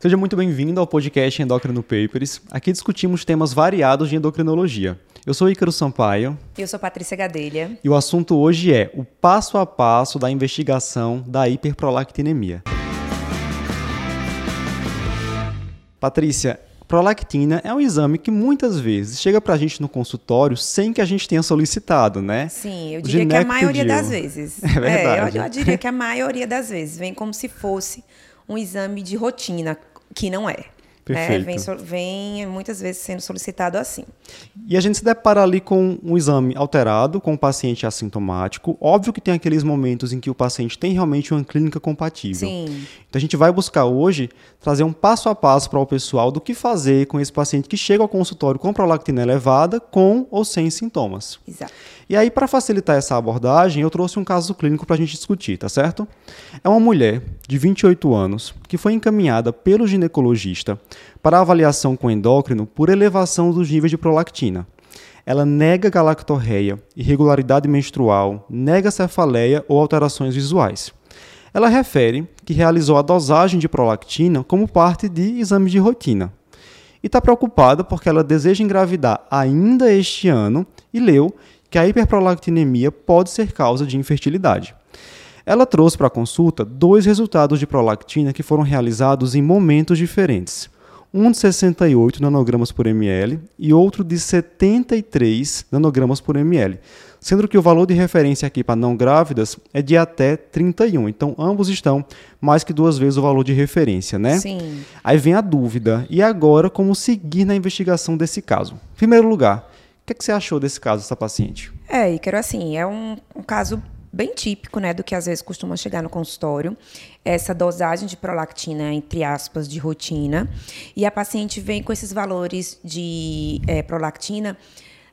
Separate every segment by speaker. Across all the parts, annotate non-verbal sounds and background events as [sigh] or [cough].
Speaker 1: Seja muito bem-vindo ao podcast Endocrino Papers. Aqui discutimos temas variados de endocrinologia. Eu sou Ícaro Sampaio.
Speaker 2: Eu sou Patrícia Gadelha.
Speaker 1: E o assunto hoje é o passo a passo da investigação da hiperprolactinemia. Patrícia, prolactina é um exame que muitas vezes chega para a gente no consultório sem que a gente tenha solicitado, né?
Speaker 2: Sim, eu diria que a maioria
Speaker 1: pediu.
Speaker 2: das vezes. [laughs]
Speaker 1: É verdade.
Speaker 2: É, eu, eu diria que a maioria das vezes vem como se fosse um exame de rotina, que não é. Né? Vem, vem, muitas vezes sendo solicitado assim.
Speaker 1: E a gente se depara ali com um exame alterado, com o paciente assintomático. Óbvio que tem aqueles momentos em que o paciente tem realmente uma clínica compatível.
Speaker 2: Sim.
Speaker 1: Então a gente vai buscar hoje trazer um passo a passo para o pessoal do que fazer com esse paciente que chega ao consultório com prolactina elevada, com ou sem sintomas.
Speaker 2: Exato.
Speaker 1: E aí, para facilitar essa abordagem, eu trouxe um caso clínico para a gente discutir, tá certo? É uma mulher de 28 anos que foi encaminhada pelo ginecologista para avaliação com endócrino por elevação dos níveis de prolactina. Ela nega galactorreia, irregularidade menstrual, nega cefaleia ou alterações visuais. Ela refere que realizou a dosagem de prolactina como parte de exame de rotina. E está preocupada porque ela deseja engravidar ainda este ano e leu que a hiperprolactinemia pode ser causa de infertilidade. Ela trouxe para a consulta dois resultados de prolactina que foram realizados em momentos diferentes. Um de 68 nanogramas por ml e outro de 73 nanogramas por ml, sendo que o valor de referência aqui para não grávidas é de até 31. Então, ambos estão mais que duas vezes o valor de referência, né?
Speaker 2: Sim.
Speaker 1: Aí vem a dúvida. E agora, como seguir na investigação desse caso? Em primeiro lugar, que, é que você achou desse caso, dessa paciente?
Speaker 2: É, Ícaro, assim, é um, um caso bem típico, né, do que às vezes costuma chegar no consultório, essa dosagem de prolactina, entre aspas, de rotina, e a paciente vem com esses valores de é, prolactina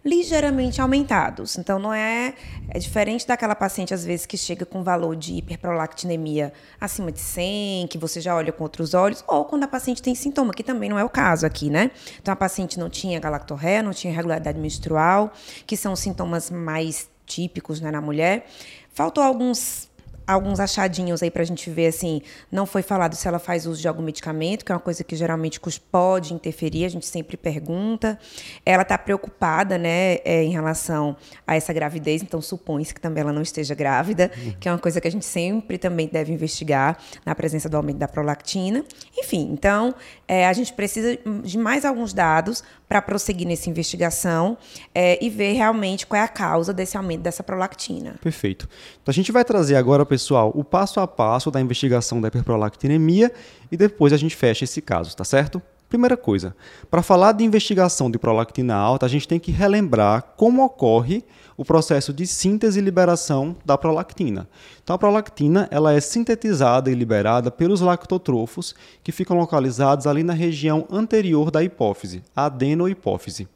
Speaker 2: ligeiramente aumentados. Então, não é, é diferente daquela paciente, às vezes, que chega com valor de hiperprolactinemia acima de 100, que você já olha com outros olhos, ou quando a paciente tem sintoma, que também não é o caso aqui, né? Então, a paciente não tinha galactorreia, não tinha irregularidade menstrual, que são sintomas mais típicos né, na mulher. Faltou alguns alguns achadinhos aí para a gente ver, assim, não foi falado se ela faz uso de algum medicamento, que é uma coisa que geralmente pode interferir, a gente sempre pergunta. Ela está preocupada, né, é, em relação a essa gravidez, então supõe-se que também ela não esteja grávida, uhum. que é uma coisa que a gente sempre também deve investigar na presença do aumento da prolactina. Enfim, então, é, a gente precisa de mais alguns dados para prosseguir nessa investigação é, e ver realmente qual é a causa desse aumento dessa prolactina.
Speaker 1: Perfeito. Então, a gente vai trazer agora pessoal, o passo a passo da investigação da hiperprolactinemia e depois a gente fecha esse caso, tá certo? Primeira coisa, para falar de investigação de prolactina alta, a gente tem que relembrar como ocorre o processo de síntese e liberação da prolactina. Então, a prolactina ela é sintetizada e liberada pelos lactotrofos que ficam localizados ali na região anterior da hipófise, a adenohipófise.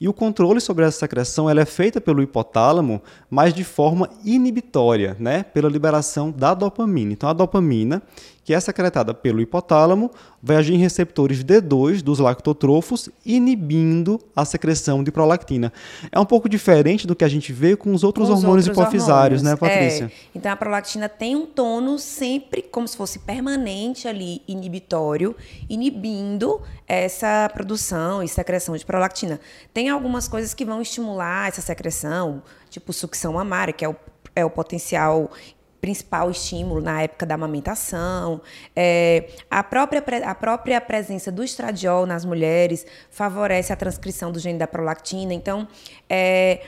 Speaker 1: E o controle sobre essa secreção ela é feita pelo hipotálamo, mas de forma inibitória, né? pela liberação da dopamina. Então, a dopamina, que é secretada pelo hipotálamo, vai agir em receptores D2 dos lactotrofos, inibindo a secreção de prolactina. É um pouco diferente do que a gente vê com os outros com os hormônios outros hipofisários, hormônios. né, Patrícia? É.
Speaker 2: Então, a prolactina tem um tônus sempre como se fosse permanente ali, inibitório, inibindo essa produção e secreção de prolactina. Tem algumas coisas que vão estimular essa secreção, tipo sucção mamária, que é o, é o potencial principal estímulo na época da amamentação. É, a, própria, a própria presença do estradiol nas mulheres favorece a transcrição do gene da prolactina. Então, é,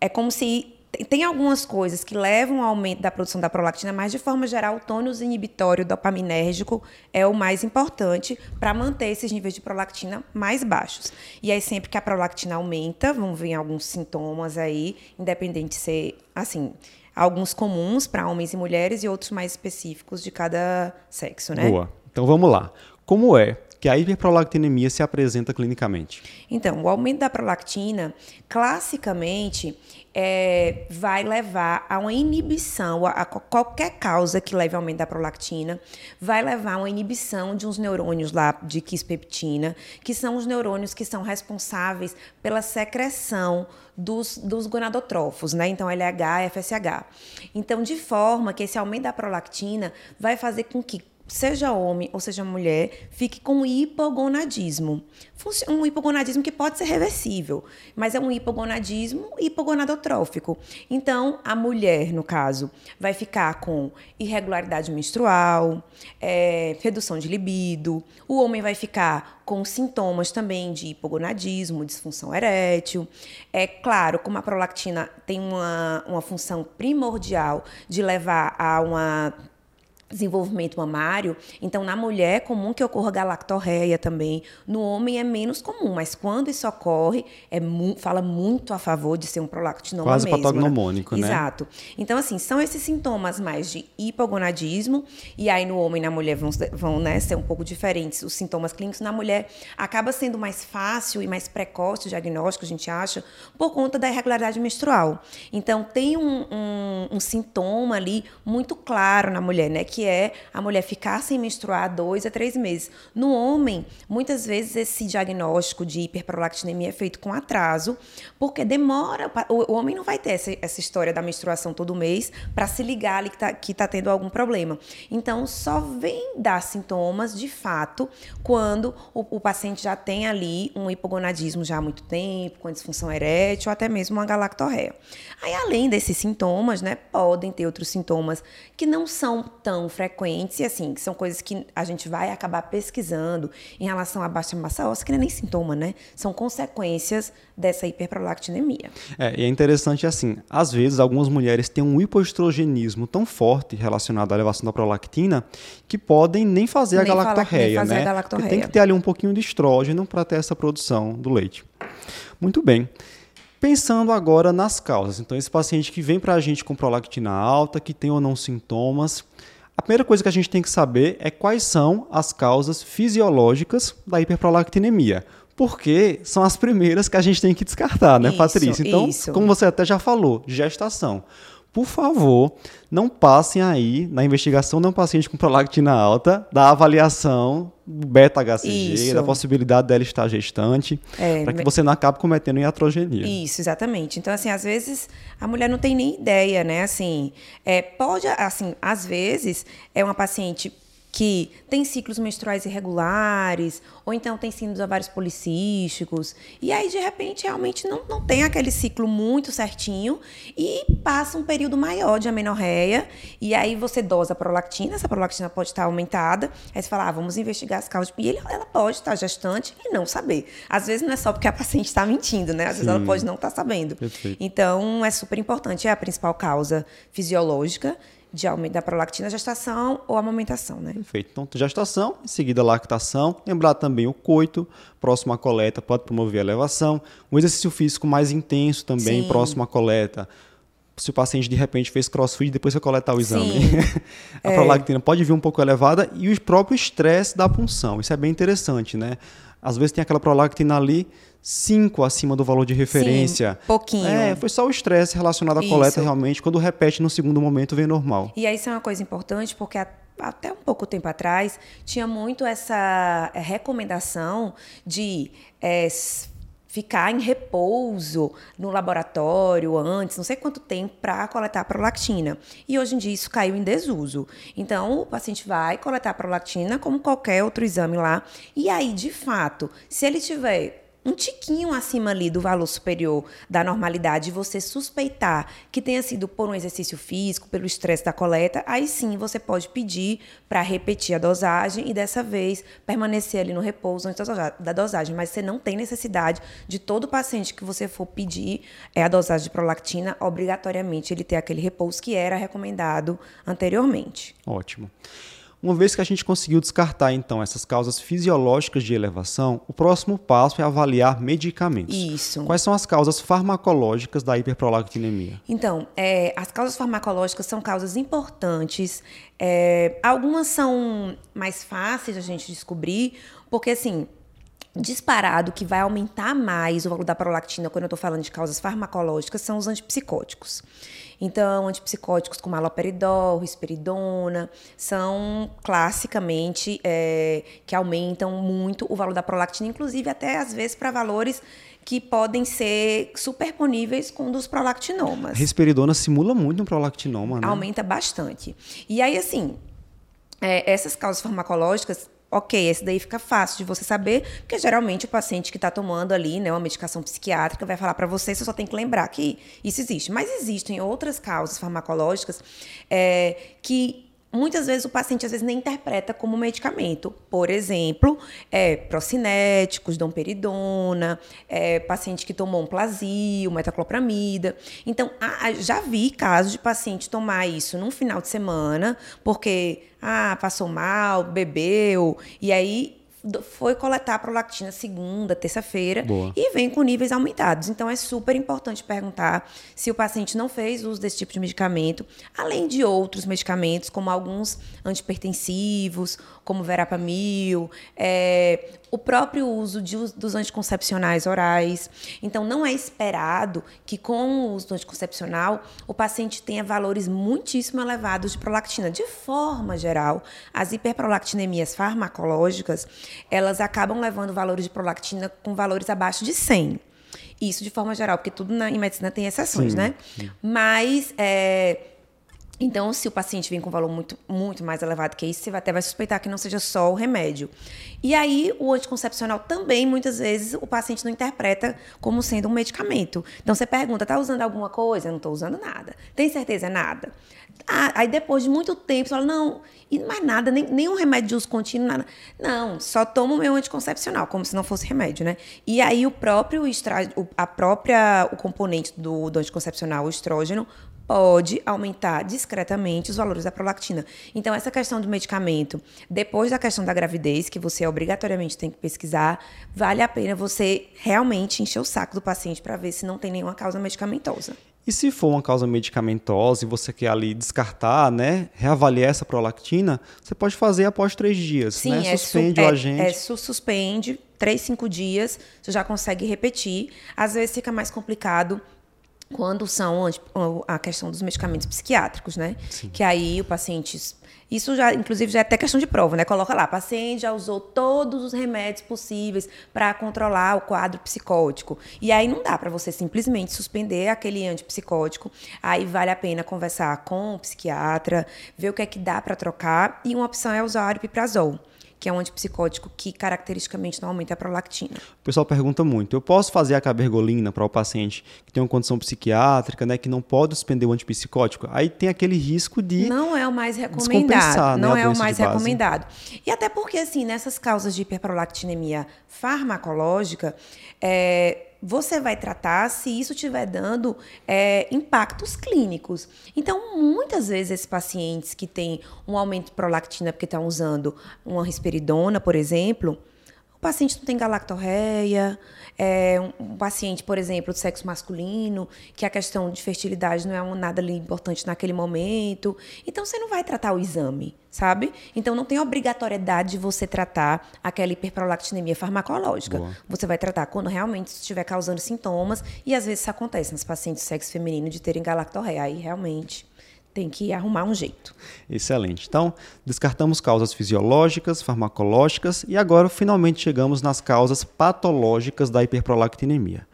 Speaker 2: é como se tem algumas coisas que levam ao aumento da produção da prolactina, mas de forma geral, o tônus inibitório dopaminérgico é o mais importante para manter esses níveis de prolactina mais baixos. E aí, sempre que a prolactina aumenta, vão vir alguns sintomas aí, independente de ser, assim, alguns comuns para homens e mulheres e outros mais específicos de cada sexo, né?
Speaker 1: Boa. Então vamos lá. Como é que a hiperprolactinemia se apresenta clinicamente?
Speaker 2: Então, o aumento da prolactina, classicamente, é, vai levar a uma inibição, a, a, qualquer causa que leve ao aumento da prolactina, vai levar a uma inibição de uns neurônios lá de quispeptina, que são os neurônios que são responsáveis pela secreção dos, dos gonadotrófos, né? Então, LH FSH. Então, de forma que esse aumento da prolactina vai fazer com que seja homem ou seja mulher, fique com hipogonadismo. Um hipogonadismo que pode ser reversível, mas é um hipogonadismo hipogonadotrófico. Então, a mulher, no caso, vai ficar com irregularidade menstrual, é, redução de libido, o homem vai ficar com sintomas também de hipogonadismo, disfunção erétil. É claro, como a prolactina tem uma, uma função primordial de levar a uma desenvolvimento mamário. Então, na mulher é comum que ocorra galactorreia também. No homem é menos comum, mas quando isso ocorre, é mu fala muito a favor de ser um prolactinoma
Speaker 1: Quase
Speaker 2: mesmo.
Speaker 1: patognomônico,
Speaker 2: né? Exato. Então, assim, são esses sintomas mais de hipogonadismo, e aí no homem e na mulher vão, vão né, ser um pouco diferentes os sintomas clínicos. Na mulher, acaba sendo mais fácil e mais precoce o diagnóstico, a gente acha, por conta da irregularidade menstrual. Então, tem um, um, um sintoma ali muito claro na mulher, né, que que é a mulher ficar sem menstruar dois a três meses. No homem, muitas vezes esse diagnóstico de hiperprolactinemia é feito com atraso, porque demora. O homem não vai ter essa, essa história da menstruação todo mês para se ligar ali que está tá tendo algum problema. Então, só vem dar sintomas de fato quando o, o paciente já tem ali um hipogonadismo já há muito tempo, com disfunção erétil, ou até mesmo uma galactorreia. Aí, além desses sintomas, né, podem ter outros sintomas que não são tão frequentes e assim, que são coisas que a gente vai acabar pesquisando em relação à baixa massa óssea, que não é nem sintoma, né? São consequências dessa hiperprolactinemia.
Speaker 1: É, e é interessante assim, às vezes algumas mulheres têm um hipoestrogenismo tão forte relacionado à elevação da prolactina que podem nem fazer nem a galactorreia, fazer né? A galactorreia. Tem que ter ali um pouquinho de estrógeno para ter essa produção do leite. Muito bem. Pensando agora nas causas. Então, esse paciente que vem para a gente com prolactina alta, que tem ou não sintomas, a primeira coisa que a gente tem que saber é quais são as causas fisiológicas da hiperprolactinemia. Porque são as primeiras que a gente tem que descartar, né, isso, Patrícia? Então, isso. como você até já falou, gestação por favor, não passem aí na investigação de um paciente com prolactina alta da avaliação do beta-HCG, da possibilidade dela estar gestante, é, para que você não acabe cometendo iatrogenia.
Speaker 2: Isso, exatamente. Então, assim, às vezes a mulher não tem nem ideia, né? Assim, é, pode, assim, às vezes é uma paciente que tem ciclos menstruais irregulares, ou então tem síndromes ovários policísticos, e aí de repente realmente não, não tem aquele ciclo muito certinho e passa um período maior de amenorreia, e aí você dosa a prolactina, essa prolactina pode estar aumentada, aí você fala, ah, vamos investigar as causas, e ele, ela pode estar gestante e não saber. Às vezes não é só porque a paciente está mentindo, né? Às vezes ela pode não estar sabendo. Perfeito. Então é super importante, é a principal causa fisiológica, de aumento da prolactina, gestação ou amamentação, né?
Speaker 1: Perfeito. Então, gestação, em seguida lactação. Lembrar também o coito, próximo à coleta, pode promover a elevação. Um exercício físico mais intenso também, Sim. próximo à coleta. Se o paciente de repente fez crossfit, depois você coletar o exame. [laughs] a é. prolactina pode vir um pouco elevada e o próprio estresse da punção. Isso é bem interessante, né? Às vezes tem aquela prolactina ali 5 acima do valor de referência.
Speaker 2: Sim, pouquinho.
Speaker 1: É, foi só o estresse relacionado à coleta realmente. Quando repete no segundo momento, vem normal.
Speaker 2: E aí isso é uma coisa importante, porque até um pouco tempo atrás tinha muito essa é, recomendação de é, ficar em repouso no laboratório antes, não sei quanto tempo, para coletar prolactina. E hoje em dia isso caiu em desuso. Então, o paciente vai coletar prolactina como qualquer outro exame lá. E aí, de fato, se ele tiver um tiquinho acima ali do valor superior da normalidade, você suspeitar que tenha sido por um exercício físico, pelo estresse da coleta, aí sim você pode pedir para repetir a dosagem e dessa vez permanecer ali no repouso antes da dosagem. Mas você não tem necessidade de todo paciente que você for pedir é a dosagem de prolactina, obrigatoriamente ele ter aquele repouso que era recomendado anteriormente.
Speaker 1: Ótimo. Uma vez que a gente conseguiu descartar então essas causas fisiológicas de elevação, o próximo passo é avaliar medicamentos.
Speaker 2: Isso.
Speaker 1: Quais são as causas farmacológicas da hiperprolactinemia?
Speaker 2: Então, é, as causas farmacológicas são causas importantes. É, algumas são mais fáceis a gente descobrir, porque assim, disparado que vai aumentar mais o valor da prolactina quando eu estou falando de causas farmacológicas são os antipsicóticos. Então, antipsicóticos como haloperidol, risperidona, são classicamente é, que aumentam muito o valor da prolactina, inclusive até às vezes para valores que podem ser superponíveis com um dos prolactinomas. A
Speaker 1: risperidona simula muito um prolactinoma, né?
Speaker 2: Aumenta bastante. E aí, assim, é, essas causas farmacológicas ok, esse daí fica fácil de você saber, porque geralmente o paciente que está tomando ali, né, uma medicação psiquiátrica, vai falar para você, você só tem que lembrar que isso existe. Mas existem outras causas farmacológicas é, que muitas vezes o paciente às vezes nem interpreta como medicamento. Por exemplo, é, procinéticos, domperidona, é, paciente que tomou um plasio, metaclopramida. Então, já vi casos de paciente tomar isso num final de semana, porque ah, passou mal, bebeu, e aí foi coletar a prolactina segunda, terça-feira e vem com níveis aumentados. Então é super importante perguntar se o paciente não fez uso desse tipo de medicamento, além de outros medicamentos, como alguns antipertensivos, como verapamil, é, o próprio uso de, dos anticoncepcionais orais. Então, não é esperado que com o uso do anticoncepcional o paciente tenha valores muitíssimo elevados de prolactina. De forma geral, as hiperprolactinemias farmacológicas, elas acabam levando valores de prolactina com valores abaixo de 100. Isso de forma geral, porque tudo na, em medicina tem exceções, sim, né? Mas é, então, se o paciente vem com valor muito, muito mais elevado que isso, você até vai suspeitar que não seja só o remédio. E aí, o anticoncepcional também, muitas vezes, o paciente não interpreta como sendo um medicamento. Então, você pergunta, tá usando alguma coisa? Não estou usando nada. Tem certeza? Nada. Ah, aí, depois de muito tempo, você fala, não, e mais nada, nem, nem um remédio de uso contínuo, nada. Não, só tomo o meu anticoncepcional, como se não fosse remédio, né? E aí, o próprio, a própria, o componente do, do anticoncepcional, o estrógeno, pode aumentar discretamente os valores da prolactina. Então, essa questão do medicamento, depois da questão da gravidez, que você obrigatoriamente tem que pesquisar, vale a pena você realmente encher o saco do paciente para ver se não tem nenhuma causa medicamentosa.
Speaker 1: E se for uma causa medicamentosa e você quer ali descartar, né, reavaliar essa prolactina, você pode fazer após três dias,
Speaker 2: Sim,
Speaker 1: né?
Speaker 2: É suspende é, o agente. É, é suspende, três, cinco dias, você já consegue repetir. Às vezes fica mais complicado quando são a questão dos medicamentos psiquiátricos, né? Sim. Que aí o paciente isso já, inclusive, já é até questão de prova, né? Coloca lá, paciente já usou todos os remédios possíveis para controlar o quadro psicótico. E aí não dá para você simplesmente suspender aquele antipsicótico. Aí vale a pena conversar com o psiquiatra, ver o que é que dá para trocar. E uma opção é usar o aripiprazol que é um antipsicótico que caracteristicamente não aumenta a prolactina.
Speaker 1: O pessoal pergunta muito: eu posso fazer a cabergolina para o paciente que tem uma condição psiquiátrica, né, que não pode suspender o antipsicótico? Aí tem aquele risco de
Speaker 2: não é o mais recomendado, né, não é o mais recomendado. E até porque assim nessas causas de hiperprolactinemia farmacológica, é, você vai tratar se isso estiver dando é, impactos clínicos. Então, muitas vezes, esses pacientes que têm um aumento de prolactina porque estão usando uma risperidona, por exemplo, paciente não tem galactorreia, é, um, um, paciente, por exemplo, de sexo masculino, que a questão de fertilidade não é um, nada ali importante naquele momento. Então, você não vai tratar o exame, sabe? Então, não tem obrigatoriedade de você tratar aquela hiperprolactinemia farmacológica. Boa. Você vai tratar quando realmente estiver causando sintomas, e às vezes isso acontece nos pacientes de sexo feminino de terem galactorreia. Aí, realmente tem que arrumar um jeito.
Speaker 1: Excelente. Então, descartamos causas fisiológicas, farmacológicas e agora finalmente chegamos nas causas patológicas da hiperprolactinemia.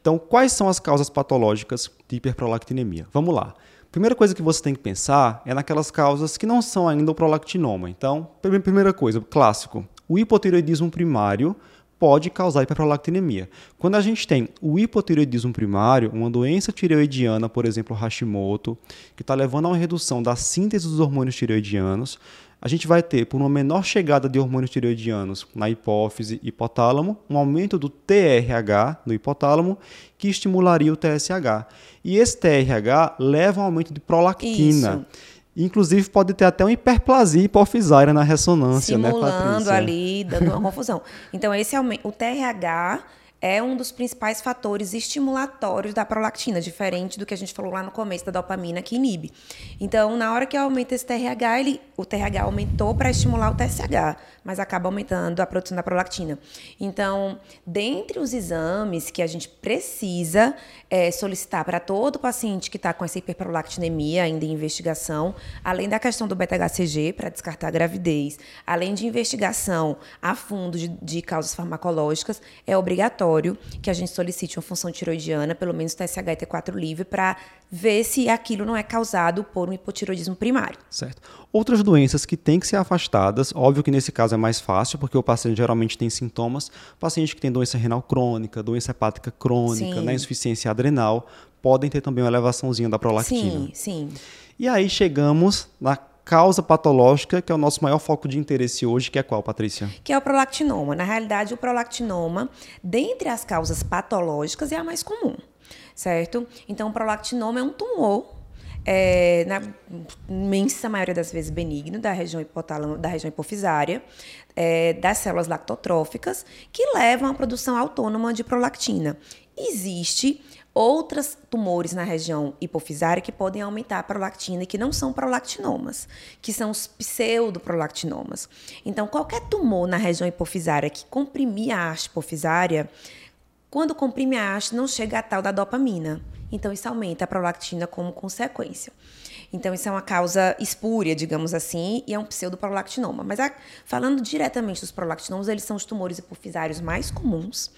Speaker 1: Então, quais são as causas patológicas de hiperprolactinemia? Vamos lá. Primeira coisa que você tem que pensar é naquelas causas que não são ainda o prolactinoma. Então, primeira coisa, clássico, o hipotireoidismo primário pode causar hiperprolactinemia. Quando a gente tem o hipotireoidismo primário, uma doença tireoidiana, por exemplo, Hashimoto, que está levando a uma redução da síntese dos hormônios tireoidianos, a gente vai ter, por uma menor chegada de hormônios tireoidianos na hipófise e hipotálamo, um aumento do TRH no hipotálamo, que estimularia o TSH. E esse TRH leva a um aumento de prolactina. Isso. Inclusive, pode ter até uma hiperplasia hipofisária na ressonância,
Speaker 2: né, Simulando né, ali, dando uma confusão. Então, esse aumento, o TRH é um dos principais fatores estimulatórios da prolactina, diferente do que a gente falou lá no começo da dopamina que inibe. Então, na hora que aumenta esse TRH, ele, o TRH aumentou para estimular o TSH, mas acaba aumentando a produção da prolactina. Então, dentre os exames que a gente precisa é, solicitar para todo paciente que está com essa hiperprolactinemia ainda em investigação, além da questão do beta-HCG para descartar a gravidez, além de investigação a fundo de, de causas farmacológicas, é obrigatório obrigatório que a gente solicite uma função tiroidiana, pelo menos TSH e T4 livre, para ver se aquilo não é causado por um hipotiroidismo primário.
Speaker 1: Certo. Outras doenças que têm que ser afastadas, óbvio que nesse caso é mais fácil, porque o paciente geralmente tem sintomas. Paciente que tem doença renal crônica, doença hepática crônica, né, insuficiência adrenal, podem ter também uma elevaçãozinha da prolactina.
Speaker 2: Sim, sim.
Speaker 1: E aí chegamos na causa patológica, que é o nosso maior foco de interesse hoje, que é qual, Patrícia?
Speaker 2: Que é o prolactinoma. Na realidade, o prolactinoma, dentre as causas patológicas, é a mais comum, certo? Então, o prolactinoma é um tumor é, na imensa maioria das vezes benigno da região hipotálamo, da região hipofisária, é, das células lactotróficas, que levam à produção autônoma de prolactina. Existe outros tumores na região hipofisária que podem aumentar a prolactina e que não são prolactinomas, que são os pseudoprolactinomas. Então, qualquer tumor na região hipofisária que comprimir a haste hipofisária, quando comprime a haste, não chega a tal da dopamina. Então, isso aumenta a prolactina como consequência. Então, isso é uma causa espúria, digamos assim, e é um pseudoprolactinoma. Mas a, falando diretamente dos prolactinomas, eles são os tumores hipofisários mais comuns.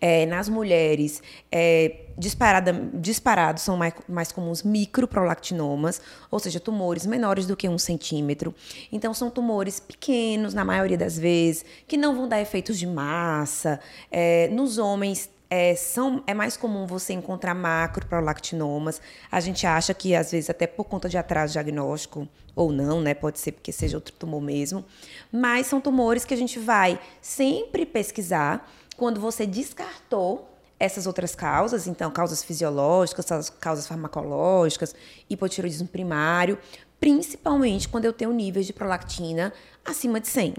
Speaker 2: É, nas mulheres, é, disparada, disparados são mais, mais comuns microprolactinomas, ou seja, tumores menores do que um centímetro. Então, são tumores pequenos, na maioria das vezes, que não vão dar efeitos de massa. É, nos homens, é, são, é mais comum você encontrar macroprolactinomas. A gente acha que, às vezes, até por conta de atraso diagnóstico, ou não, né? Pode ser porque seja outro tumor mesmo. Mas são tumores que a gente vai sempre pesquisar quando você descartou essas outras causas, então, causas fisiológicas, causas farmacológicas, hipotiroidismo primário, principalmente quando eu tenho níveis de prolactina acima de 100.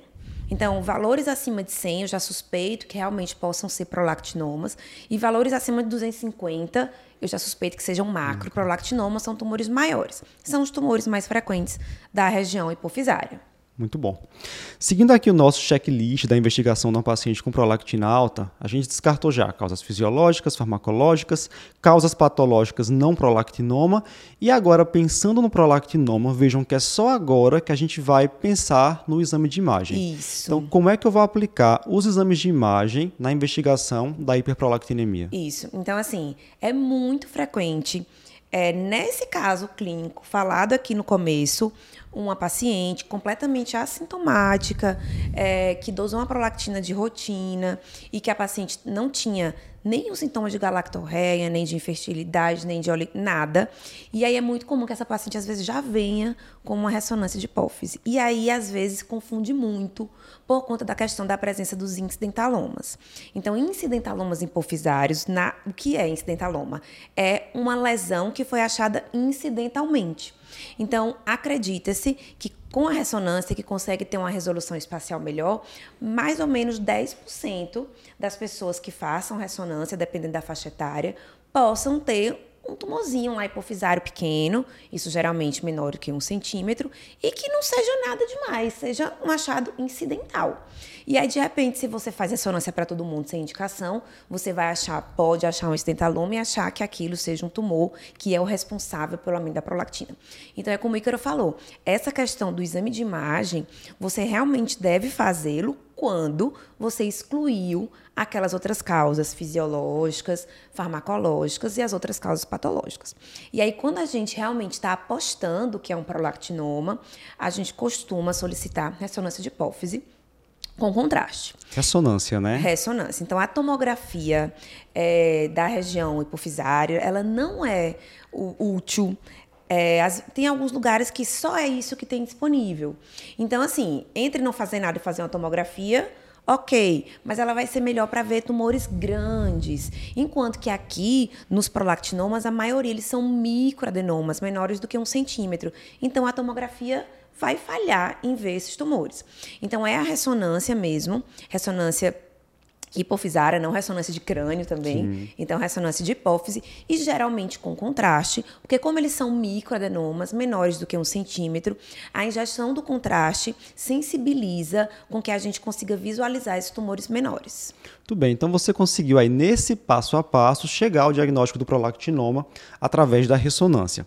Speaker 2: Então, valores acima de 100 eu já suspeito que realmente possam ser prolactinomas e valores acima de 250 eu já suspeito que sejam macro. Prolactinomas são tumores maiores. São os tumores mais frequentes da região hipofisária.
Speaker 1: Muito bom. Seguindo aqui o nosso checklist da investigação de um paciente com prolactina alta, a gente descartou já causas fisiológicas, farmacológicas, causas patológicas não prolactinoma e agora pensando no prolactinoma, vejam que é só agora que a gente vai pensar no exame de imagem.
Speaker 2: Isso.
Speaker 1: Então, como é que eu vou aplicar os exames de imagem na investigação da hiperprolactinemia?
Speaker 2: Isso. Então, assim, é muito frequente é, nesse caso clínico falado aqui no começo, uma paciente completamente assintomática, é, que dosou uma prolactina de rotina e que a paciente não tinha nem os sintomas de galactorreia, nem de infertilidade, nem de óleo, nada. E aí é muito comum que essa paciente às vezes já venha com uma ressonância de hipófise. E aí às vezes confunde muito por conta da questão da presença dos incidentalomas. Então, incidentalomas hipofisários, na, o que é incidentaloma? É uma lesão que foi achada incidentalmente. Então, acredita-se que com a ressonância, que consegue ter uma resolução espacial melhor, mais ou menos 10% das pessoas que façam ressonância, dependendo da faixa etária, possam ter um tumorzinho lá hipofisário pequeno, isso geralmente menor que um centímetro, e que não seja nada demais, seja um achado incidental. E aí, de repente, se você faz ressonância para todo mundo sem indicação, você vai achar, pode achar um estentaloma e achar que aquilo seja um tumor que é o responsável pelo aumento da prolactina. Então, é como o Ícaro falou, essa questão do exame de imagem, você realmente deve fazê-lo quando você excluiu aquelas outras causas fisiológicas, farmacológicas e as outras causas patológicas. E aí, quando a gente realmente está apostando que é um prolactinoma, a gente costuma solicitar ressonância de hipófise com contraste.
Speaker 1: Ressonância, né?
Speaker 2: Ressonância. Então, a tomografia é, da região hipofisária, ela não é útil é, as, tem alguns lugares que só é isso que tem disponível. Então, assim, entre não fazer nada e fazer uma tomografia, ok, mas ela vai ser melhor para ver tumores grandes. Enquanto que aqui, nos prolactinomas, a maioria eles são microadenomas, menores do que um centímetro. Então, a tomografia vai falhar em ver esses tumores. Então, é a ressonância mesmo, ressonância hipofisária, não ressonância de crânio também. Sim. Então, ressonância de hipófise e geralmente com contraste, porque como eles são microadenomas, menores do que um centímetro, a injeção do contraste sensibiliza com que a gente consiga visualizar esses tumores menores.
Speaker 1: Tudo bem, então você conseguiu aí nesse passo a passo chegar ao diagnóstico do prolactinoma através da ressonância.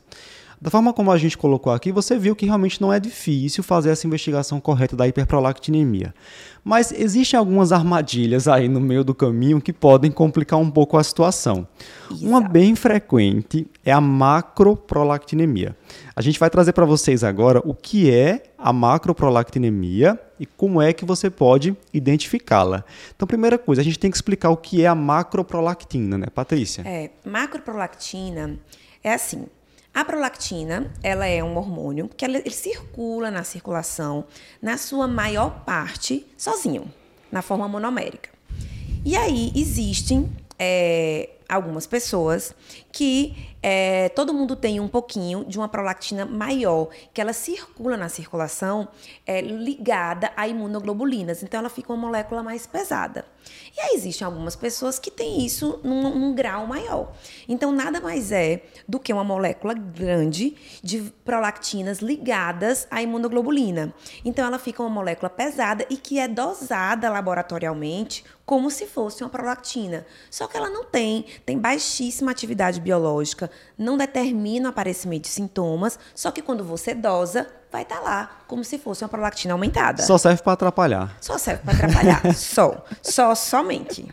Speaker 1: Da forma como a gente colocou aqui, você viu que realmente não é difícil fazer essa investigação correta da hiperprolactinemia. Mas existem algumas armadilhas aí no meio do caminho que podem complicar um pouco a situação. Exato. Uma bem frequente é a macroprolactinemia. A gente vai trazer para vocês agora o que é a macroprolactinemia e como é que você pode identificá-la. Então, primeira coisa, a gente tem que explicar o que é a macroprolactina, né, Patrícia?
Speaker 2: É, macroprolactina é assim, a prolactina, ela é um hormônio que ela, ele circula na circulação, na sua maior parte, sozinho, na forma monomérica. E aí existem é, algumas pessoas que é, todo mundo tem um pouquinho de uma prolactina maior, que ela circula na circulação é, ligada a imunoglobulinas. Então, ela fica uma molécula mais pesada. E aí existem algumas pessoas que têm isso num, num grau maior. Então, nada mais é do que uma molécula grande de prolactinas ligadas à imunoglobulina. Então, ela fica uma molécula pesada e que é dosada laboratorialmente como se fosse uma prolactina. Só que ela não tem, tem baixíssima atividade biológica, não determina o aparecimento de sintomas, só que quando você dosa, vai estar tá lá, como se fosse uma prolactina aumentada.
Speaker 1: Só serve para atrapalhar.
Speaker 2: Só serve para atrapalhar. [laughs] só. Só, somente.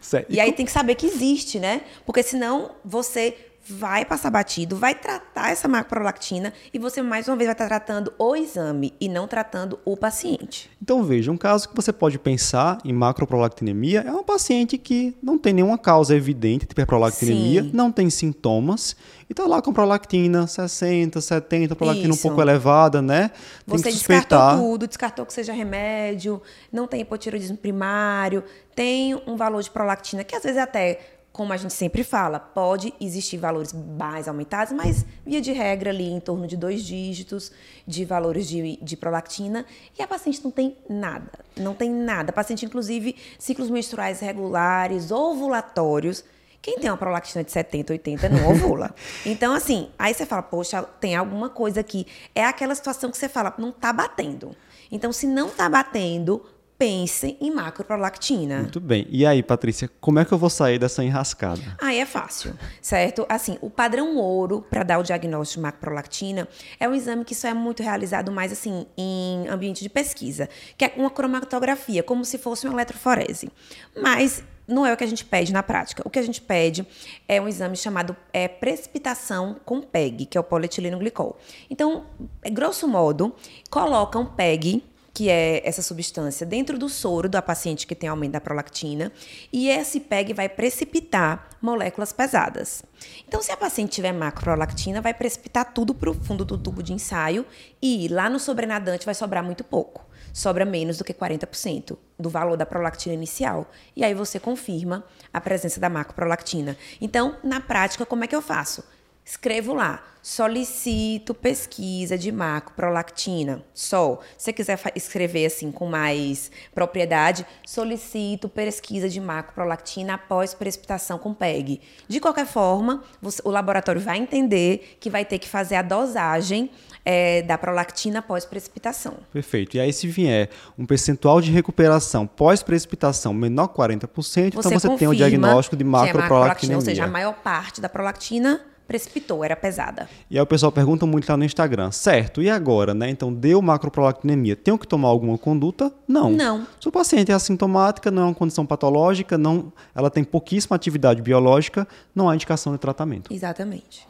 Speaker 2: Certo. E aí tem que saber que existe, né? Porque senão você vai passar batido, vai tratar essa macrolactina e você mais uma vez vai estar tratando o exame e não tratando o paciente.
Speaker 1: Então veja, um caso que você pode pensar em macroprolactinemia é uma paciente que não tem nenhuma causa evidente de hiperprolactinemia, Sim. não tem sintomas e está lá com prolactina 60, 70, prolactina Isso. um pouco elevada, né?
Speaker 2: Tem você descartou tudo, descartou que seja remédio, não tem hipotiroidismo primário, tem um valor de prolactina que às vezes é até como a gente sempre fala, pode existir valores mais aumentados, mas via de regra ali em torno de dois dígitos de valores de, de prolactina e a paciente não tem nada, não tem nada. A paciente, inclusive, ciclos menstruais regulares, ovulatórios. Quem tem uma prolactina de 70, 80 não ovula. [laughs] Então, assim, aí você fala, poxa, tem alguma coisa aqui. É aquela situação que você fala, não tá batendo. Então, se não tá batendo, pense em macroprolactina.
Speaker 1: Muito bem. E aí, Patrícia, como é que eu vou sair dessa enrascada?
Speaker 2: Aí é fácil, certo? Assim, o padrão ouro para dar o diagnóstico de macroprolactina é um exame que só é muito realizado mais assim em ambiente de pesquisa, que é uma cromatografia, como se fosse uma eletroforese. Mas não é o que a gente pede na prática. O que a gente pede é um exame chamado é, precipitação com PEG, que é o polietileno glicol. Então, grosso modo, coloca um PEG que é essa substância, dentro do soro da paciente que tem aumento da prolactina, e esse PEG vai precipitar moléculas pesadas. Então, se a paciente tiver macroprolactina, vai precipitar tudo para o fundo do tubo de ensaio e lá no sobrenadante vai sobrar muito pouco. Sobra menos do que 40% do valor da prolactina inicial. E aí você confirma a presença da macroprolactina. Então, na prática, como é que eu faço? Escrevo lá, solicito pesquisa de macroprolactina. Só. Se você quiser escrever assim com mais propriedade, solicito pesquisa de macroprolactina após precipitação com PEG. De qualquer forma, você, o laboratório vai entender que vai ter que fazer a dosagem é, da prolactina após precipitação.
Speaker 1: Perfeito. E aí, se vier um percentual de recuperação pós-precipitação menor 40%, você então você tem o diagnóstico de macroprolactinemia. É
Speaker 2: ou seja, a maior parte da prolactina precipitou, era pesada.
Speaker 1: E aí o pessoal pergunta muito lá no Instagram, certo, e agora, né? Então, deu macroprolactinemia, tenho que tomar alguma conduta? Não.
Speaker 2: Não.
Speaker 1: Se o paciente é assintomática, não é uma condição patológica, não, ela tem pouquíssima atividade biológica, não há indicação de tratamento.
Speaker 2: Exatamente.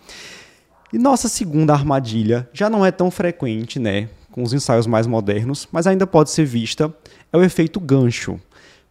Speaker 1: E nossa segunda armadilha já não é tão frequente, né? Com os ensaios mais modernos, mas ainda pode ser vista, é o efeito gancho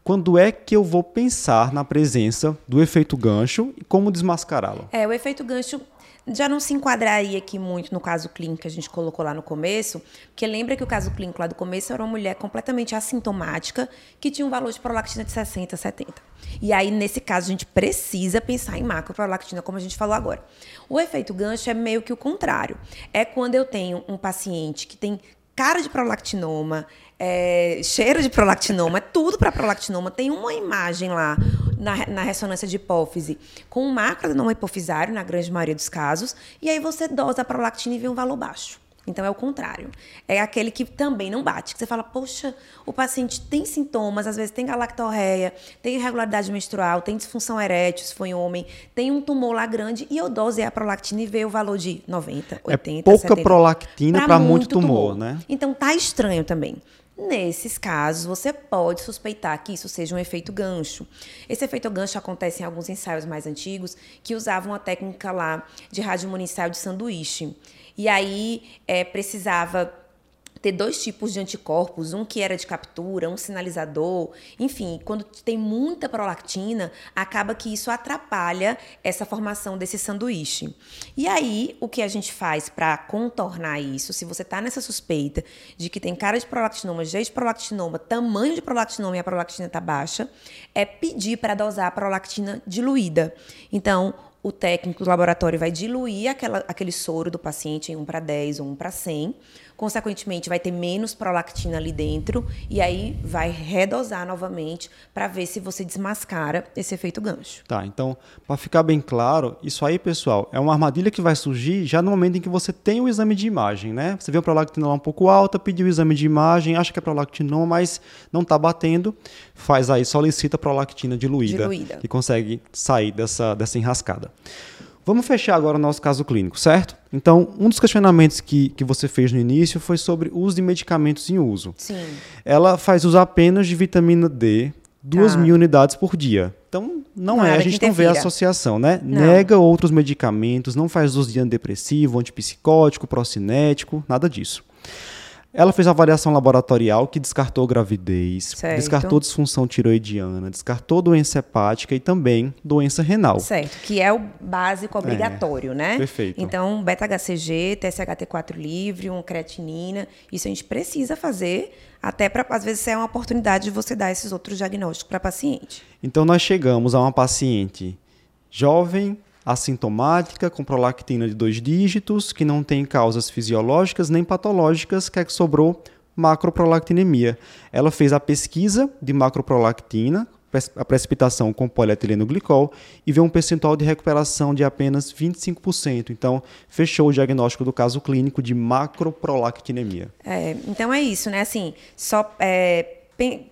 Speaker 1: quando é que eu vou pensar na presença do efeito gancho e como desmascará-lo?
Speaker 2: É, o efeito gancho já não se enquadraria aqui muito no caso clínico que a gente colocou lá no começo, porque lembra que o caso clínico lá do começo era uma mulher completamente assintomática que tinha um valor de prolactina de 60, 70. E aí, nesse caso, a gente precisa pensar em macroprolactina, como a gente falou agora. O efeito gancho é meio que o contrário. É quando eu tenho um paciente que tem cara de prolactinoma, é, cheiro de prolactinoma, é tudo para prolactinoma. Tem uma imagem lá na, na ressonância de hipófise com um macroadenoma hipofisário, na grande maioria dos casos, e aí você dosa a prolactina e vê um valor baixo. Então é o contrário. É aquele que também não bate. Que você fala, poxa, o paciente tem sintomas, às vezes tem galactorreia, tem irregularidade menstrual, tem disfunção erétil, se foi homem, tem um tumor lá grande e eu dose a prolactina e vê o valor de 90, 80,
Speaker 1: é pouca
Speaker 2: 70.
Speaker 1: prolactina para muito tumor, tumor, né?
Speaker 2: Então tá estranho também. Nesses casos, você pode suspeitar que isso seja um efeito gancho. Esse efeito gancho acontece em alguns ensaios mais antigos que usavam a técnica lá de radiomunincial de sanduíche. E aí é, precisava ter dois tipos de anticorpos, um que era de captura, um sinalizador, enfim, quando tem muita prolactina, acaba que isso atrapalha essa formação desse sanduíche. E aí, o que a gente faz para contornar isso, se você está nessa suspeita de que tem cara de prolactinoma, jeito de prolactinoma, tamanho de prolactinoma e a prolactina está baixa, é pedir para dosar a prolactina diluída. Então, o técnico do laboratório vai diluir aquela, aquele soro do paciente em 1 para 10 ou 1 para 100. Consequentemente, vai ter menos prolactina ali dentro e aí vai redosar novamente para ver se você desmascara esse efeito gancho.
Speaker 1: Tá, então, para ficar bem claro, isso aí, pessoal, é uma armadilha que vai surgir já no momento em que você tem o exame de imagem, né? Você vê a prolactina lá um pouco alta, pediu o exame de imagem, acha que é prolactinoma, mas não está batendo, faz aí, solicita prolactina diluída, diluída. e consegue sair dessa, dessa enrascada. Vamos fechar agora o nosso caso clínico, certo? Então, um dos questionamentos que, que você fez no início foi sobre o uso de medicamentos em uso.
Speaker 2: Sim.
Speaker 1: Ela faz uso apenas de vitamina D, 2 tá. mil unidades por dia. Então, não, não é, a gente não vê a associação, né? Não. Nega outros medicamentos, não faz uso de antidepressivo, antipsicótico, procinético, nada disso. Ela fez avaliação laboratorial que descartou gravidez, certo. descartou disfunção tiroidiana, descartou doença hepática e também doença renal.
Speaker 2: Certo, que é o básico obrigatório,
Speaker 1: é,
Speaker 2: né?
Speaker 1: Perfeito.
Speaker 2: Então, beta-HCG, TSHT4 livre, um creatinina, isso a gente precisa fazer até para às vezes é uma oportunidade de você dar esses outros diagnósticos para paciente.
Speaker 1: Então nós chegamos a uma paciente jovem, assintomática, com prolactina de dois dígitos, que não tem causas fisiológicas nem patológicas, que é que sobrou macroprolactinemia. Ela fez a pesquisa de macroprolactina, a precipitação com polietileno glicol, e viu um percentual de recuperação de apenas 25%. Então, fechou o diagnóstico do caso clínico de macroprolactinemia.
Speaker 2: É, então é isso, né? Assim, só é,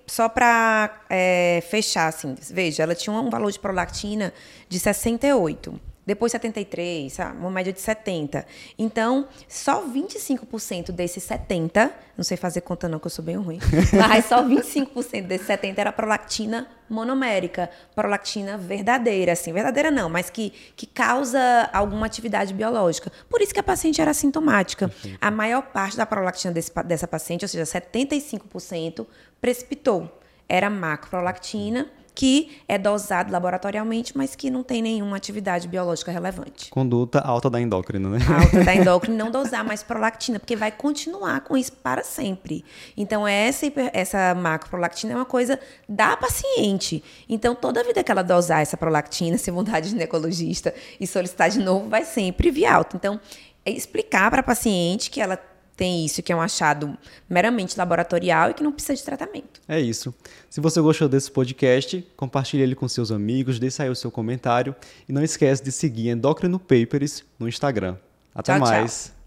Speaker 2: só para é, fechar, assim, veja, ela tinha um valor de prolactina de 68 depois 73, sabe? uma média de 70. Então, só 25% desses 70, não sei fazer conta não, que eu sou bem ruim, [laughs] mas só 25% desses 70 era prolactina monomérica, prolactina verdadeira, assim, verdadeira não, mas que, que causa alguma atividade biológica. Por isso que a paciente era sintomática. A maior parte da prolactina desse, dessa paciente, ou seja, 75%, precipitou. Era macroprolactina, que é dosado laboratorialmente, mas que não tem nenhuma atividade biológica relevante.
Speaker 1: Conduta alta da endócrina, né?
Speaker 2: Alta da [laughs] endócrina, não dosar mais prolactina, porque vai continuar com isso para sempre. Então, essa, essa macroprolactina é uma coisa da paciente. Então, toda vida que ela dosar essa prolactina, se vontade de ginecologista e solicitar de novo, vai sempre vir alta. Então, é explicar para a paciente que ela tem isso, que é um achado meramente laboratorial e que não precisa de tratamento.
Speaker 1: É isso. Se você gostou desse podcast, compartilhe ele com seus amigos, deixe aí o seu comentário e não esquece de seguir Endocrino Papers no Instagram. Até tchau, mais. Tchau.